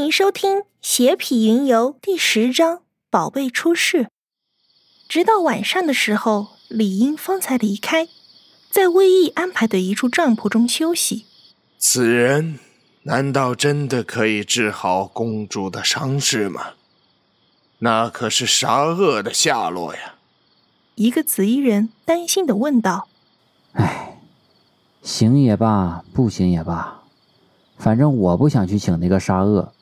迎收听《邪痞云游》第十章《宝贝出世》。直到晚上的时候，李英方才离开，在魏毅安排的一处帐篷中休息。此人难道真的可以治好公主的伤势吗？那可是杀恶的下落呀！一个紫衣人担心的问道：“唉，行也罢，不行也罢，反正我不想去请那个沙恶。”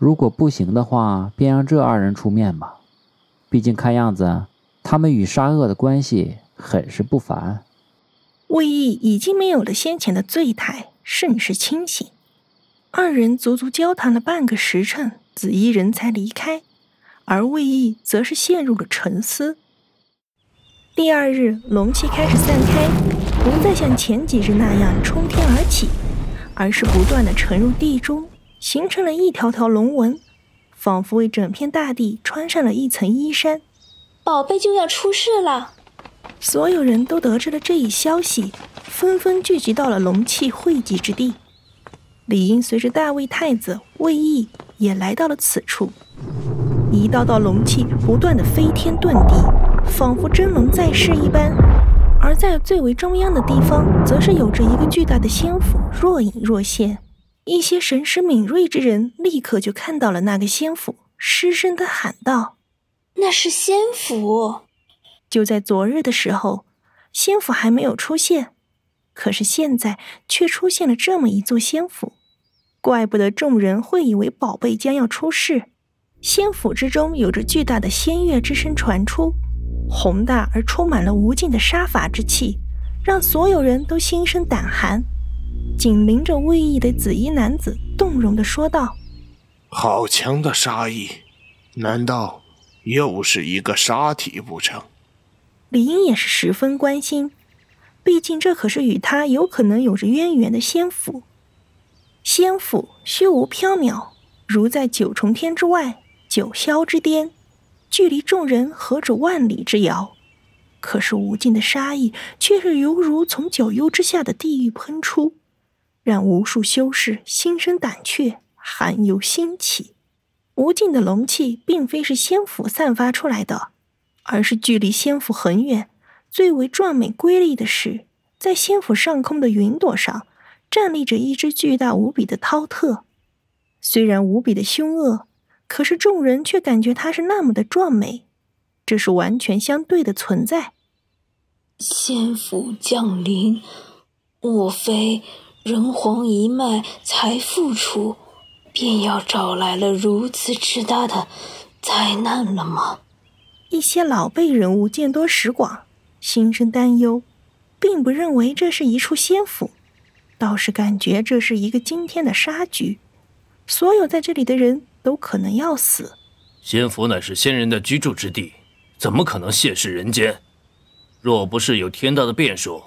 如果不行的话，便让这二人出面吧。毕竟看样子，他们与沙恶的关系很是不凡。魏毅已经没有了先前的醉态，甚是清醒。二人足足交谈了半个时辰，紫衣人才离开，而魏毅则是陷入了沉思。第二日，龙气开始散开，不再像前几日那样冲天而起，而是不断的沉入地中。形成了一条条龙纹，仿佛为整片大地穿上了一层衣衫。宝贝就要出世了，所有人都得知了这一消息，纷纷聚集到了龙气汇集之地。理应随着大魏太子魏毅也来到了此处。一道道龙气不断的飞天遁地，仿佛真龙在世一般。而在最为中央的地方，则是有着一个巨大的仙府，若隐若现。一些神识敏锐之人立刻就看到了那个仙府，失声的喊道：“那是仙府！”就在昨日的时候，仙府还没有出现，可是现在却出现了这么一座仙府，怪不得众人会以为宝贝将要出世。仙府之中有着巨大的仙乐之声传出，宏大而充满了无尽的杀伐之气，让所有人都心生胆寒。紧邻着魏毅的紫衣男子动容的说道：“好强的杀意，难道又是一个杀体不成？”李英也是十分关心，毕竟这可是与他有可能有着渊源的仙府。仙府虚无缥缈，如在九重天之外，九霄之巅，距离众人何止万里之遥。可是无尽的杀意，却是犹如从九幽之下的地狱喷出。让无数修士心生胆怯，寒忧心起。无尽的龙气并非是仙府散发出来的，而是距离仙府很远。最为壮美瑰丽的是，在仙府上空的云朵上，站立着一只巨大无比的饕餮。虽然无比的凶恶，可是众人却感觉它是那么的壮美。这是完全相对的存在。仙府降临，莫非？人皇一脉才复出，便要找来了如此之大的灾难了吗？一些老辈人物见多识广，心生担忧，并不认为这是一处仙府，倒是感觉这是一个惊天的杀局，所有在这里的人都可能要死。仙府乃是仙人的居住之地，怎么可能现世人间？若不是有天大的变数。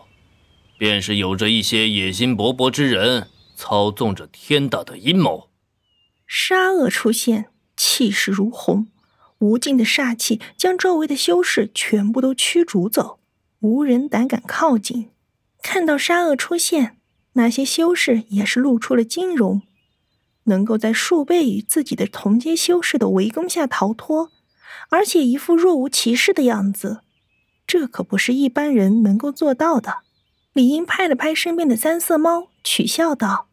便是有着一些野心勃勃之人操纵着天大的阴谋。杀恶出现，气势如虹，无尽的煞气将周围的修士全部都驱逐走，无人胆敢靠近。看到杀恶出现，那些修士也是露出了惊容，能够在数倍于自己的同阶修士的围攻下逃脱，而且一副若无其事的样子，这可不是一般人能够做到的。李英拍了拍身边的三色猫，取笑道：“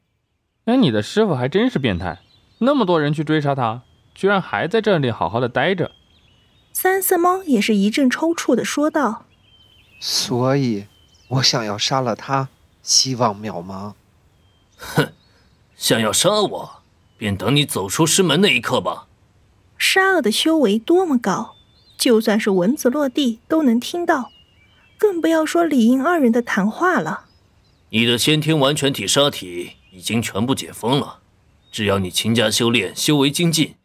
哎，你的师傅还真是变态，那么多人去追杀他，居然还在这里好好的待着。”三色猫也是一阵抽搐的说道：“所以，我想要杀了他，希望渺茫。”“哼，想要杀我，便等你走出师门那一刻吧。”沙恶的修为多么高，就算是蚊子落地都能听到。更不要说李英二人的谈话了。你的先天完全体杀体已经全部解封了，只要你勤加修炼，修为精进，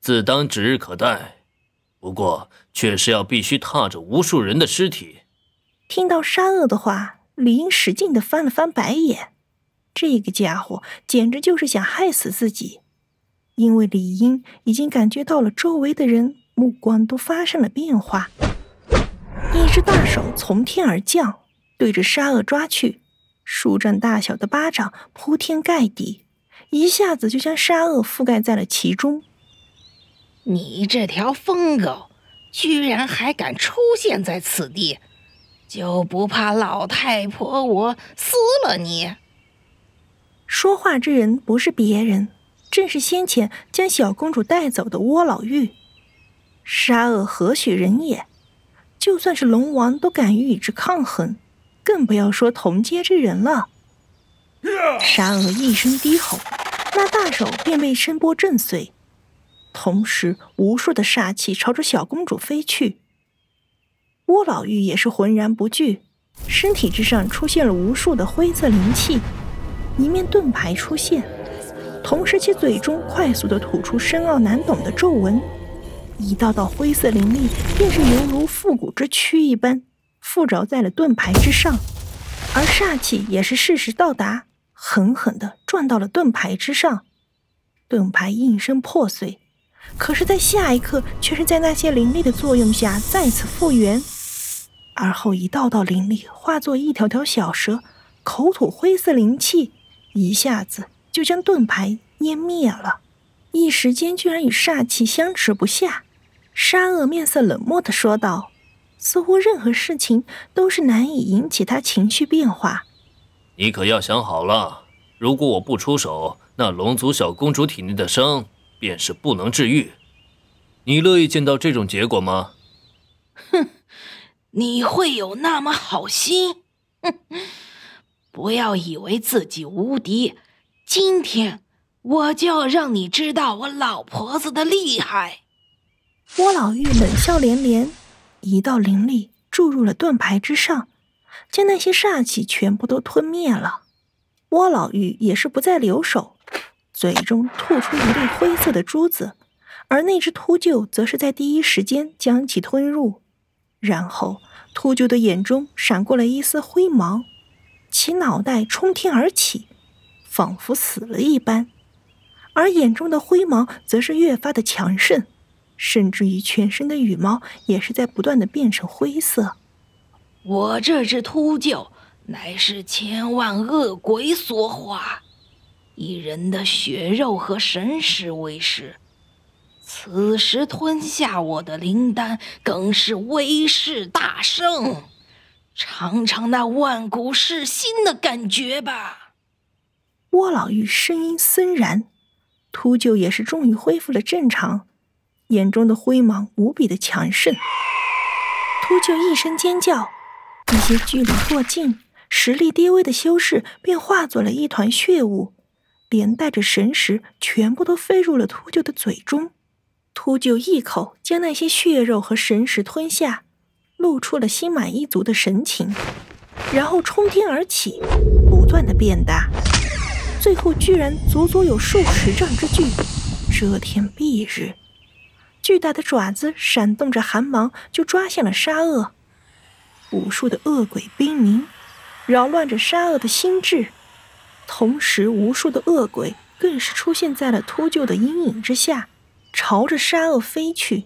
自当指日可待。不过，却是要必须踏着无数人的尸体。听到沙恶的话，李英使劲的翻了翻白眼。这个家伙简直就是想害死自己。因为李英已经感觉到了周围的人目光都发生了变化。一只大手从天而降，对着沙恶抓去。数丈大小的巴掌铺天盖地，一下子就将沙恶覆盖在了其中。你这条疯狗，居然还敢出现在此地，就不怕老太婆我撕了你？说话之人不是别人，正是先前将小公主带走的窝老妪。沙恶何许人也？就算是龙王都敢于与之抗衡，更不要说同阶之人了。沙恶一声低吼，那大手便被声波震碎，同时无数的煞气朝着小公主飞去。倭老玉也是浑然不惧，身体之上出现了无数的灰色灵气，一面盾牌出现，同时其嘴中快速的吐出深奥难懂的咒文。一道道灰色灵力，便是犹如复古之躯一般，附着在了盾牌之上，而煞气也是适时到达，狠狠地撞到了盾牌之上，盾牌应声破碎。可是，在下一刻，却是在那些灵力的作用下再次复原，而后一道道灵力化作一条条小蛇，口吐灰色灵气，一下子就将盾牌湮灭了，一时间居然与煞气相持不下。沙恶面色冷漠的说道：“似乎任何事情都是难以引起他情绪变化。你可要想好了，如果我不出手，那龙族小公主体内的伤便是不能治愈。你乐意见到这种结果吗？”“哼，你会有那么好心？哼，不要以为自己无敌，今天我就要让你知道我老婆子的厉害。”郭老玉冷笑连连，一道灵力注入了盾牌之上，将那些煞气全部都吞灭了。郭老玉也是不再留手，嘴中吐出一粒灰色的珠子，而那只秃鹫则是在第一时间将其吞入。然后，秃鹫的眼中闪过了一丝灰芒，其脑袋冲天而起，仿佛死了一般，而眼中的灰芒则是越发的强盛。甚至于全身的羽毛也是在不断的变成灰色。我这只秃鹫乃是千万恶鬼所化，以人的血肉和神识为食。此时吞下我的灵丹，更是威势大盛。尝尝那万古噬心的感觉吧。窝老妪声音森然，秃鹫也是终于恢复了正常。眼中的灰芒无比的强盛，秃鹫一声尖叫，一些距离过近、实力低微的修士便化作了一团血雾，连带着神识全部都飞入了秃鹫的嘴中。秃鹫一口将那些血肉和神识吞下，露出了心满意足的神情，然后冲天而起，不断的变大，最后居然足足有数十丈之巨，遮天蔽日。巨大的爪子闪动着寒芒，就抓向了沙恶。无数的恶鬼兵鸣，扰乱着沙恶的心智。同时，无数的恶鬼更是出现在了秃鹫的阴影之下，朝着沙恶飞去。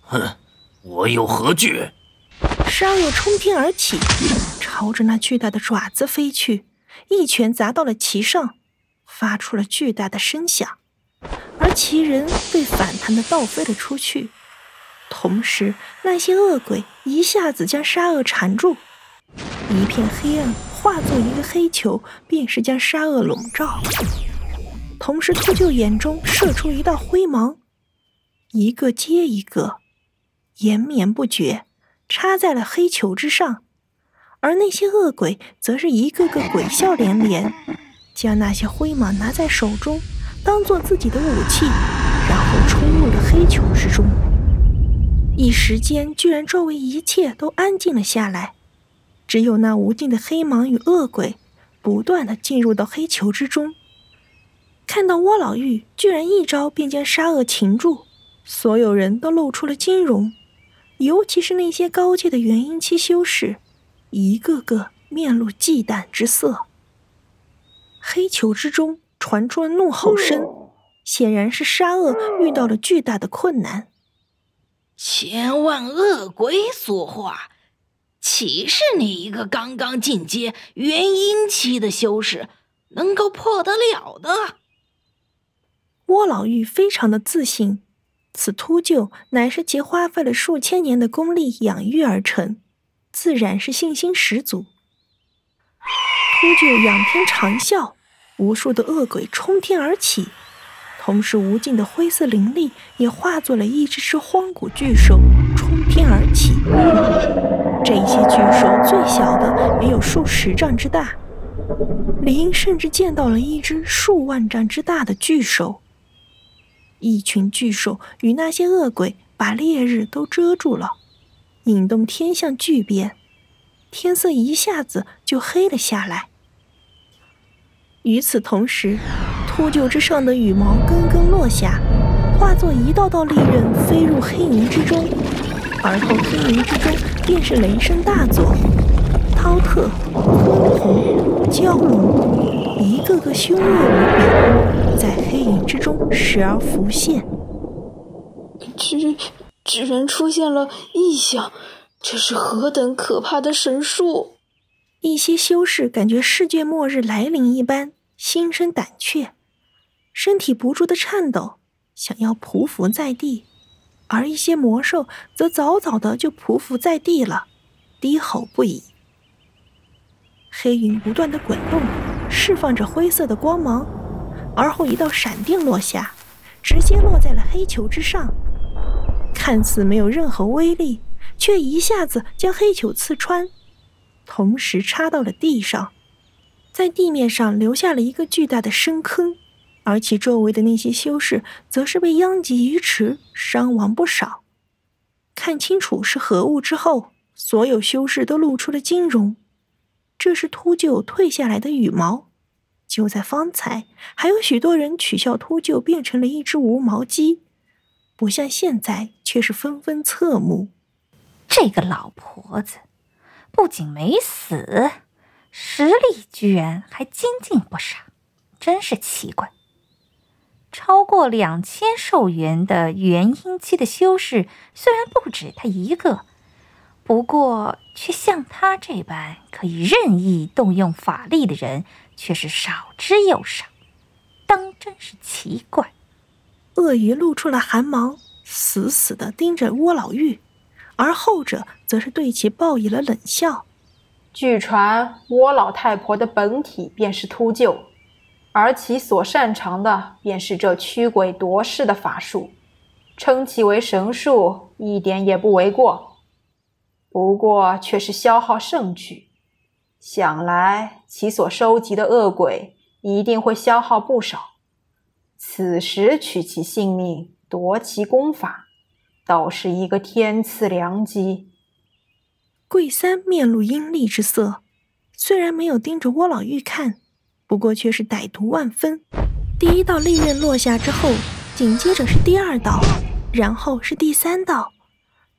哼，我有何惧？沙恶冲天而起，朝着那巨大的爪子飞去，一拳砸到了其上，发出了巨大的声响。而其人被反弹的倒飞了出去，同时那些恶鬼一下子将沙恶缠住，一片黑暗化作一个黑球，便是将沙恶笼罩。同时，秃鹫眼中射出一道灰芒，一个接一个，延绵不绝，插在了黑球之上。而那些恶鬼则是一个个鬼笑连连，将那些灰芒拿在手中。当做自己的武器，然后冲入了黑球之中。一时间，居然周围一切都安静了下来，只有那无尽的黑芒与恶鬼不断的进入到黑球之中。看到窝老妪居然一招便将沙恶擒住，所有人都露出了惊容，尤其是那些高阶的元婴期修士，一个个面露忌惮之色。黑球之中。传出了怒吼声，显然是沙恶遇到了巨大的困难。千万恶鬼所化，岂是你一个刚刚进阶元婴期的修士能够破得了的？窝老妪非常的自信，此秃鹫乃是其花费了数千年的功力养育而成，自然是信心十足。秃鹫仰天长啸，无数的恶鬼冲天而起，同时无尽的灰色灵力也化作了一只只荒古巨兽冲天而起。这些巨兽最小的也有数十丈之大，李英甚至见到了一只数万丈之大的巨兽。一群巨兽与那些恶鬼把烈日都遮住了，引动天象巨变，天色一下子就黑了下来。与此同时，秃鹫之上的羽毛根根落下，化作一道道利刃飞入黑云之中，而后黑云之中便是雷声大作，涛特、鲲鹏、蛟龙，一个个凶恶无比，在黑云之中时而浮现。居居然出现了异象，这是何等可怕的神术！一些修士感觉世界末日来临一般，心生胆怯，身体不住的颤抖，想要匍匐在地；而一些魔兽则早早的就匍匐在地了，低吼不已。黑云不断的滚动，释放着灰色的光芒，而后一道闪电落下，直接落在了黑球之上，看似没有任何威力，却一下子将黑球刺穿。同时插到了地上，在地面上留下了一个巨大的深坑，而其周围的那些修士则是被殃及鱼池，伤亡不少。看清楚是何物之后，所有修士都露出了惊容。这是秃鹫褪下来的羽毛。就在方才，还有许多人取笑秃鹫变成了一只无毛鸡，不像现在，却是纷纷侧目。这个老婆子。不仅没死，实力居然还精进不少，真是奇怪。超过两千寿元的元婴期的修士虽然不止他一个，不过却像他这般可以任意动用法力的人却是少之又少，当真是奇怪。鳄鱼露出了寒芒，死死地盯着窝老玉。而后者则是对其报以了冷笑。据传，窝老太婆的本体便是秃鹫，而其所擅长的便是这驱鬼夺势的法术，称其为神术一点也不为过。不过却是消耗甚巨，想来其所收集的恶鬼一定会消耗不少。此时取其性命，夺其功法。倒是一个天赐良机。桂三面露阴厉之色，虽然没有盯着窝老玉看，不过却是歹毒万分。第一道利刃落下之后，紧接着是第二道，然后是第三道，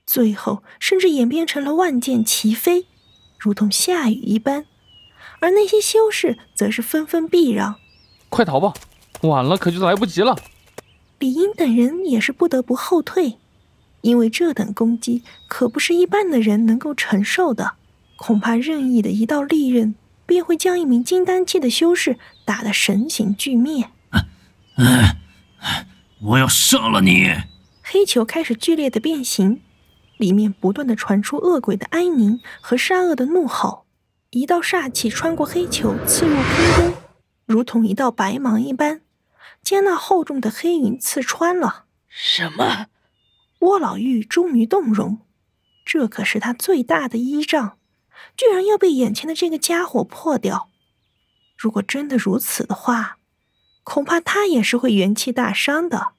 最后甚至演变成了万箭齐飞，如同下雨一般。而那些修士则是纷纷避让：“快逃吧，晚了可就来不及了。”李英等人也是不得不后退。因为这等攻击可不是一般的人能够承受的，恐怕任意的一道利刃便会将一名金丹期的修士打得神形俱灭。嗯，我要杀了你！黑球开始剧烈的变形，里面不断的传出恶鬼的哀鸣和杀恶的怒吼。一道煞气穿过黑球，刺入空中，如同一道白芒一般，将那厚重的黑云刺穿了。什么？郭老玉终于动容，这可是他最大的依仗，居然要被眼前的这个家伙破掉。如果真的如此的话，恐怕他也是会元气大伤的。